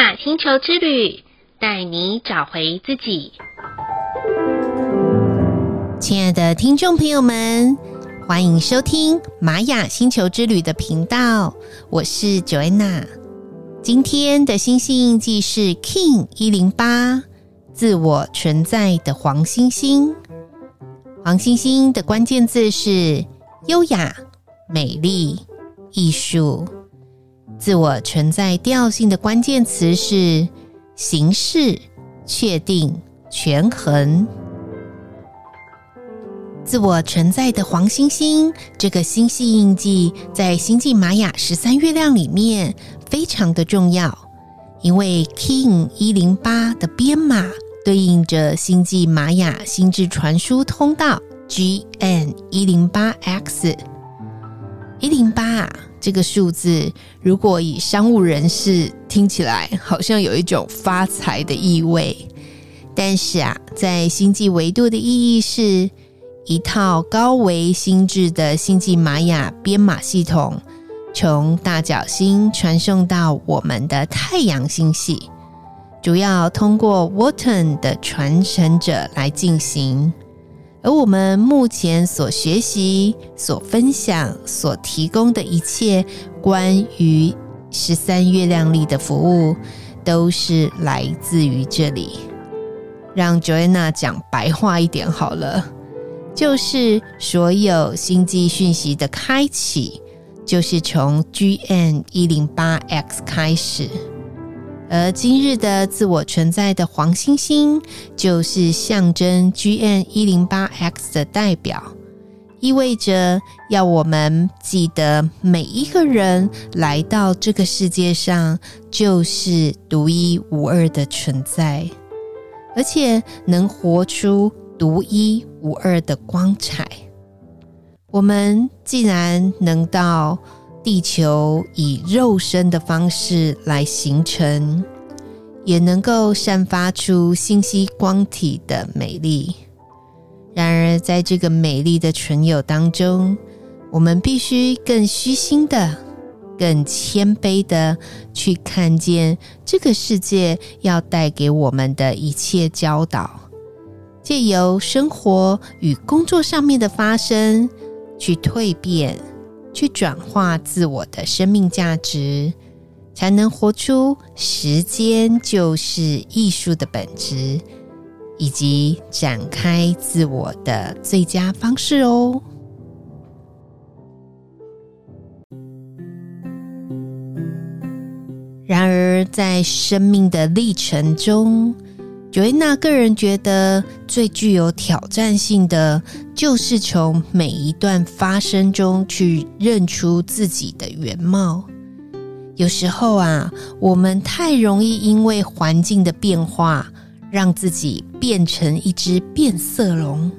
雅星球之旅，带你找回自己。亲爱的听众朋友们，欢迎收听玛雅星球之旅的频道，我是 Joanna。今天的星星印记是 King 一零八，自我存在的黄星星。黄星星的关键字是优雅、美丽、艺术。自我存在调性的关键词是形式、确定、权衡。自我存在的黄星星这个星系印记，在星际玛雅十三月亮里面非常的重要，因为 King 一零八的编码对应着星际玛雅心智传输通道 GN 一零八 X 一零八。这个数字，如果以商务人士听起来，好像有一种发财的意味。但是啊，在星际维度的意义是，一套高维心智的星际玛雅编码系统，从大角星传送到我们的太阳星系，主要通过 Wotan 的传承者来进行。而我们目前所学习、所分享、所提供的一切关于十三月亮历的服务，都是来自于这里。让 Joanna 讲白话一点好了，就是所有星际讯息的开启，就是从 GN 一零八 X 开始。而今日的自我存在的黄星星，就是象征 GN 一零八 X 的代表，意味着要我们记得每一个人来到这个世界上就是独一无二的存在，而且能活出独一无二的光彩。我们既然能到。地球以肉身的方式来形成，也能够散发出信息光体的美丽。然而，在这个美丽的存有当中，我们必须更虚心的、更谦卑的去看见这个世界要带给我们的一切教导，借由生活与工作上面的发生去蜕变。去转化自我的生命价值，才能活出时间就是艺术的本质，以及展开自我的最佳方式哦。然而，在生命的历程中，Joanna 个人觉得最具有挑战性的，就是从每一段发生中去认出自己的原貌。有时候啊，我们太容易因为环境的变化，让自己变成一只变色龙。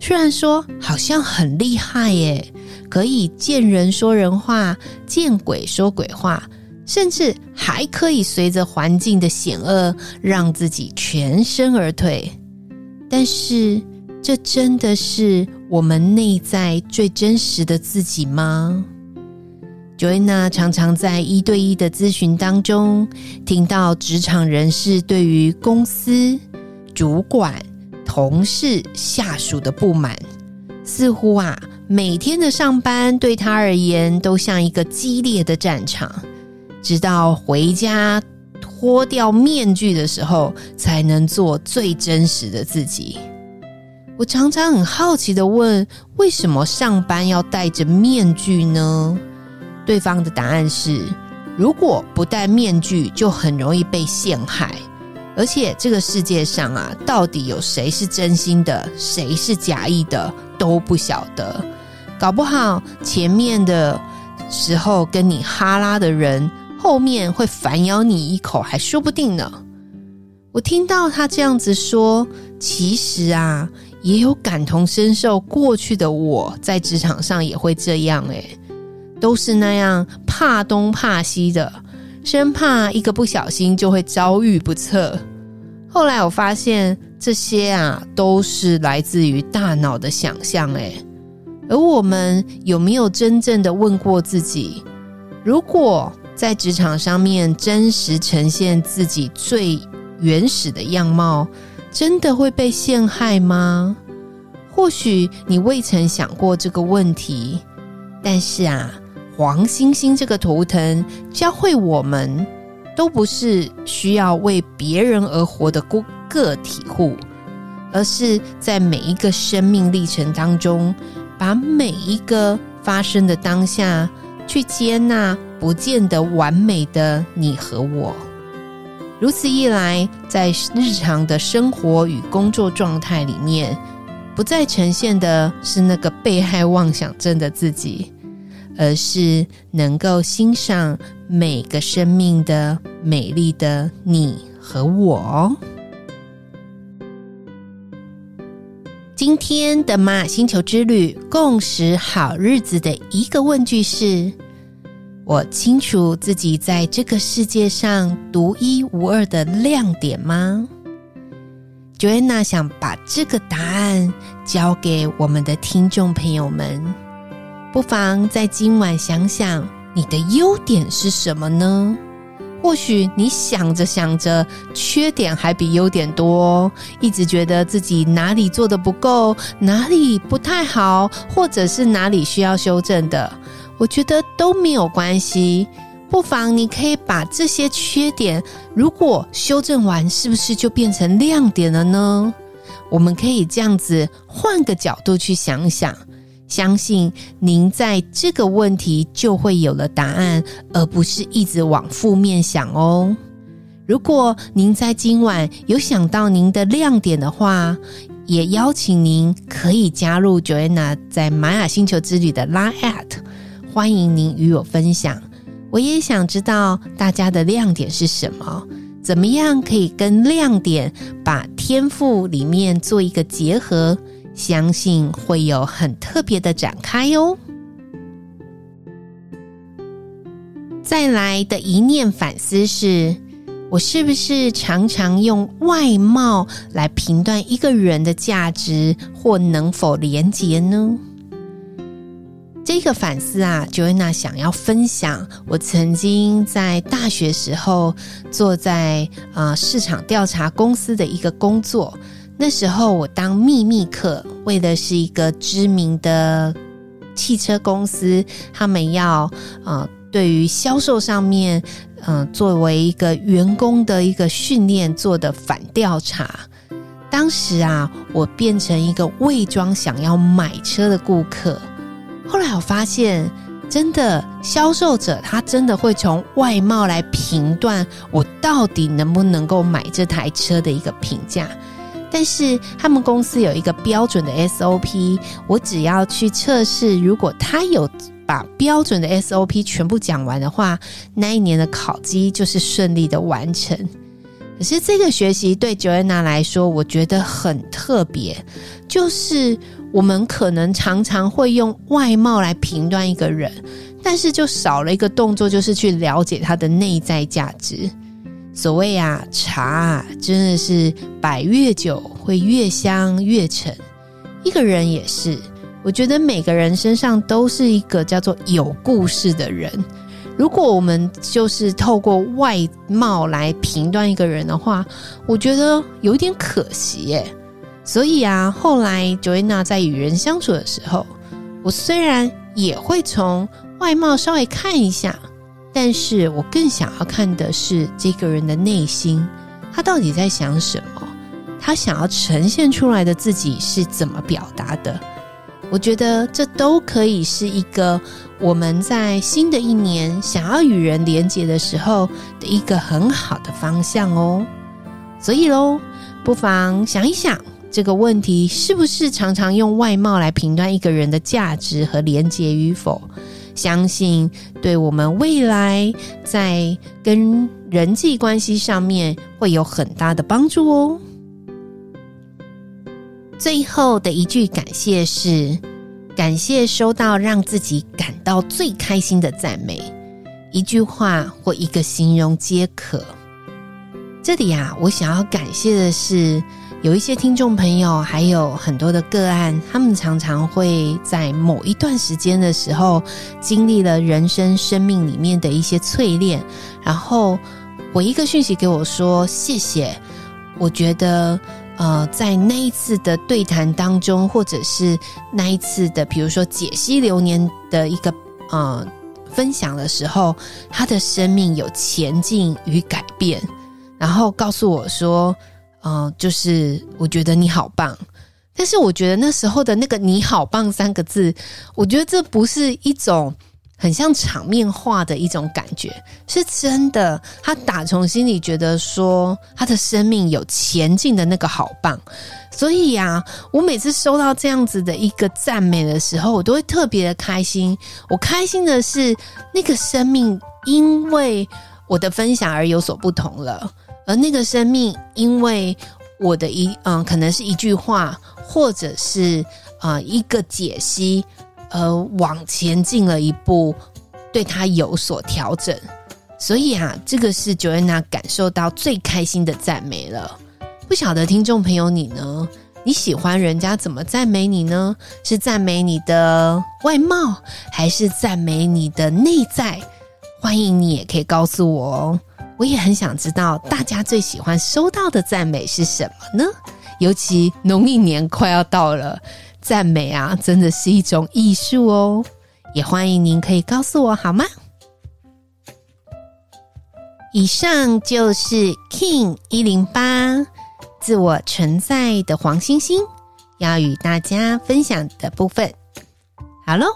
虽然说好像很厉害耶，可以见人说人话，见鬼说鬼话。甚至还可以随着环境的险恶，让自己全身而退。但是，这真的是我们内在最真实的自己吗？Joanna 常常在一对一的咨询当中，听到职场人士对于公司、主管、同事、下属的不满，似乎啊，每天的上班对他而言都像一个激烈的战场。直到回家脱掉面具的时候，才能做最真实的自己。我常常很好奇的问：为什么上班要戴着面具呢？对方的答案是：如果不戴面具，就很容易被陷害。而且这个世界上啊，到底有谁是真心的，谁是假意的，都不晓得。搞不好前面的时候跟你哈拉的人。后面会反咬你一口，还说不定呢。我听到他这样子说，其实啊，也有感同身受。过去的我在职场上也会这样，诶，都是那样怕东怕西的，生怕一个不小心就会遭遇不测。后来我发现，这些啊，都是来自于大脑的想象，诶，而我们有没有真正的问过自己，如果在职场上面真实呈现自己最原始的样貌，真的会被陷害吗？或许你未曾想过这个问题，但是啊，黄星星这个图腾教会我们，都不是需要为别人而活的个个体户。而是在每一个生命历程当中，把每一个发生的当下去接纳不见得完美的你和我。如此一来，在日常的生活与工作状态里面，不再呈现的是那个被害妄想症的自己，而是能够欣赏每个生命的美丽的你和我。今天的玛雅星球之旅，共识好日子的一个问句是：我清楚自己在这个世界上独一无二的亮点吗？Joanna 想把这个答案交给我们的听众朋友们，不妨在今晚想想，你的优点是什么呢？或许你想着想着，缺点还比优点多，一直觉得自己哪里做的不够，哪里不太好，或者是哪里需要修正的，我觉得都没有关系。不妨你可以把这些缺点，如果修正完，是不是就变成亮点了呢？我们可以这样子换个角度去想想。相信您在这个问题就会有了答案，而不是一直往负面想哦。如果您在今晚有想到您的亮点的话，也邀请您可以加入 Joanna 在玛雅星球之旅的 Line@，欢迎您与我分享。我也想知道大家的亮点是什么，怎么样可以跟亮点把天赋里面做一个结合。相信会有很特别的展开哟。再来的一念反思是：我是不是常常用外貌来评断一个人的价值或能否连结呢？这个反思啊，Joanna 想要分享。我曾经在大学时候做在啊、呃、市场调查公司的一个工作。那时候我当秘密客，为的是一个知名的汽车公司，他们要呃对于销售上面，嗯、作为一个员工的一个训练做的反调查。当时啊，我变成一个伪装想要买车的顾客。后来我发现，真的销售者他真的会从外貌来评断我到底能不能够买这台车的一个评价。但是他们公司有一个标准的 SOP，我只要去测试，如果他有把标准的 SOP 全部讲完的话，那一年的考绩就是顺利的完成。可是这个学习对 Joanna 来说，我觉得很特别，就是我们可能常常会用外貌来评断一个人，但是就少了一个动作，就是去了解他的内在价值。所谓啊，茶，真的是摆越久会越香越沉。一个人也是，我觉得每个人身上都是一个叫做有故事的人。如果我们就是透过外貌来评断一个人的话，我觉得有点可惜耶。所以啊，后来 Joanna 在与人相处的时候，我虽然也会从外貌稍微看一下。但是我更想要看的是这个人的内心，他到底在想什么？他想要呈现出来的自己是怎么表达的？我觉得这都可以是一个我们在新的一年想要与人连接的时候的一个很好的方向哦。所以喽，不妨想一想这个问题：是不是常常用外貌来评断一个人的价值和连结与否？相信对我们未来在跟人际关系上面会有很大的帮助哦。最后的一句感谢是：感谢收到让自己感到最开心的赞美，一句话或一个形容皆可。这里啊，我想要感谢的是。有一些听众朋友，还有很多的个案，他们常常会在某一段时间的时候，经历了人生生命里面的一些淬炼，然后我一个讯息给我说：“谢谢。”我觉得，呃，在那一次的对谈当中，或者是那一次的，比如说解析流年的一个呃分享的时候，他的生命有前进与改变，然后告诉我说。嗯、就是我觉得你好棒，但是我觉得那时候的那个“你好棒”三个字，我觉得这不是一种很像场面话的一种感觉，是真的。他打从心里觉得说他的生命有前进的那个好棒，所以呀、我每次收到这样子的一个赞美的时候，我都会特别的开心。我开心的是那个生命因为我的分享而有所不同了。而那个生命，因为我的一嗯，可能是一句话，或者是啊、一个解析，而往前进了一步，对他有所调整。所以啊，这个是 Joanna 感受到最开心的赞美了。不晓得听众朋友你呢？你喜欢人家怎么赞美你呢？是赞美你的外貌，还是赞美你的内在？欢迎你也可以告诉我哦。我也很想知道大家最喜欢收到的赞美是什么呢？尤其农历年快要到了，赞美啊，真的是一种艺术哦。也欢迎您可以告诉我好吗？以上就是 King 一零八自我存在的黄星星要与大家分享的部分。好喽，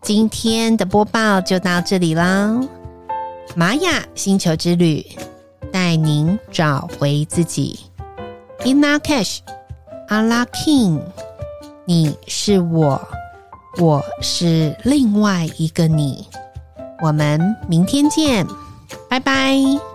今天的播报就到这里啦。玛雅星球之旅，带您找回自己。Inna Cash，阿拉 King，你是我，我是另外一个你。我们明天见，拜拜。